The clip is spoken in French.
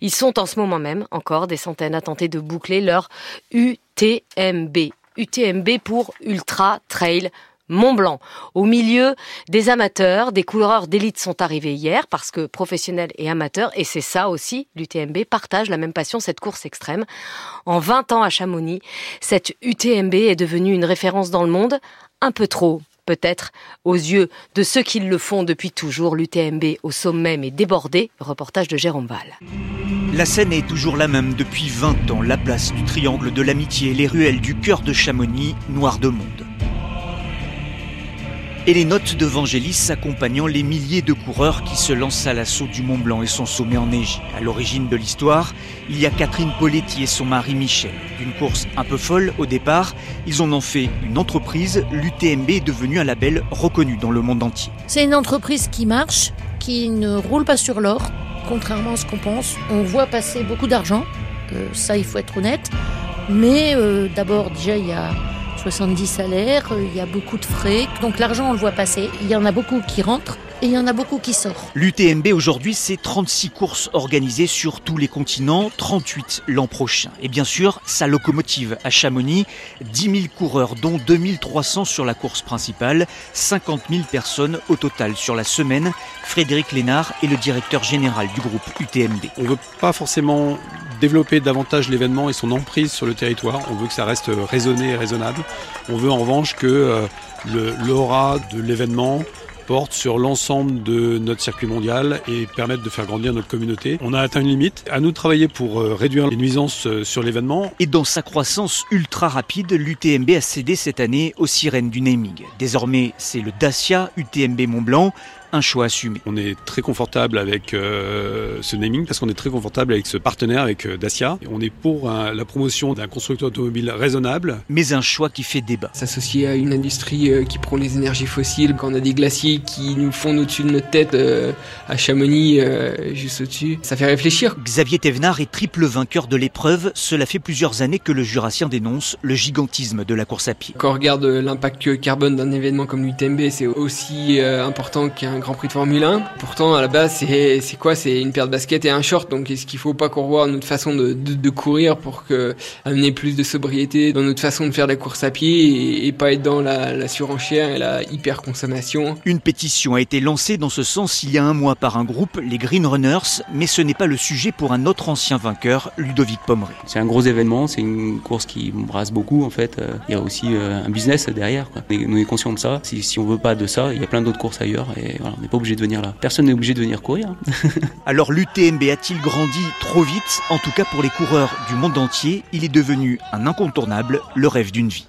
Ils sont en ce moment même encore des centaines à tenter de boucler leur UTMB. UTMB pour Ultra Trail Mont Blanc. Au milieu des amateurs, des coureurs d'élite sont arrivés hier parce que professionnels et amateurs, et c'est ça aussi, l'UTMB partagent la même passion, cette course extrême. En 20 ans à Chamonix, cette UTMB est devenue une référence dans le monde, un peu trop peut-être aux yeux de ceux qui le font depuis toujours. L'UTMB au sommet mais débordé. Reportage de Jérôme Val. La scène est toujours la même depuis 20 ans. La place du Triangle de l'Amitié, les ruelles du cœur de Chamonix, noir de monde et les notes de Vangelis accompagnant les milliers de coureurs qui se lancent à l'assaut du Mont Blanc et son sommet enneigé. À l'origine de l'histoire, il y a Catherine Poletti et son mari Michel. D'une course un peu folle au départ, ils en ont fait une entreprise. L'UTMB est devenu un label reconnu dans le monde entier. C'est une entreprise qui marche, qui ne roule pas sur l'or, contrairement à ce qu'on pense. On voit passer beaucoup d'argent, euh, ça il faut être honnête. Mais euh, d'abord déjà il y a 70 salaires, euh, il y a beaucoup de frais. Donc l'argent, on le voit passer. Il y en a beaucoup qui rentrent et il y en a beaucoup qui sortent. L'UTMB aujourd'hui, c'est 36 courses organisées sur tous les continents, 38 l'an prochain. Et bien sûr, sa locomotive à Chamonix, 10 000 coureurs, dont 2300 sur la course principale, 50 000 personnes au total sur la semaine. Frédéric Lénard est le directeur général du groupe UTMB. On ne veut pas forcément développer davantage l'événement et son emprise sur le territoire. On veut que ça reste raisonné et raisonnable. On veut en revanche que euh, l'aura de l'événement porte sur l'ensemble de notre circuit mondial et permettre de faire grandir notre communauté. On a atteint une limite. À nous de travailler pour euh, réduire les nuisances euh, sur l'événement. Et dans sa croissance ultra rapide, l'UTMB a cédé cette année aux sirènes du naming. Désormais, c'est le Dacia UTMB Mont Blanc un choix assumé. On est très confortable avec euh, ce naming parce qu'on est très confortable avec ce partenaire, avec euh, Dacia. On est pour la promotion d'un constructeur automobile raisonnable. Mais un choix qui fait débat. S'associer à une industrie euh, qui prend les énergies fossiles, quand on a des glaciers qui nous font au-dessus de notre tête, à Chamonix, juste au-dessus, ça fait réfléchir. Xavier Thévenard est triple vainqueur de l'épreuve. Cela fait plusieurs années que le Jurassien dénonce le gigantisme de la course à pied. Quand on regarde l'impact carbone d'un événement comme l'UTMB, c'est aussi important qu'un Grand Prix de Formule 1. Pourtant, à la base, c'est quoi? C'est une paire de baskets et un short. Donc, est-ce qu'il faut pas qu'on revoie notre façon de, de, courir pour que amener plus de sobriété dans notre façon de faire la course à pied et, pas être dans la, la, surenchère et la hyper consommation Une pétition a été lancée dans ce sens il y a un mois par un groupe, les Green Runners, mais ce n'est pas le sujet pour un autre ancien vainqueur, Ludovic Pomeray. C'est un gros événement, c'est une course qui brasse beaucoup en fait. Il y a aussi euh, un business derrière. Quoi. On est, on est conscient de ça. Si, si on veut pas de ça, il y a plein d'autres courses ailleurs et on n'est pas obligé de venir là. Personne n'est obligé de venir courir. Alors l'UTMB a-t-il grandi trop vite? En tout cas pour les coureurs du monde entier, il est devenu un incontournable, le rêve d'une vie.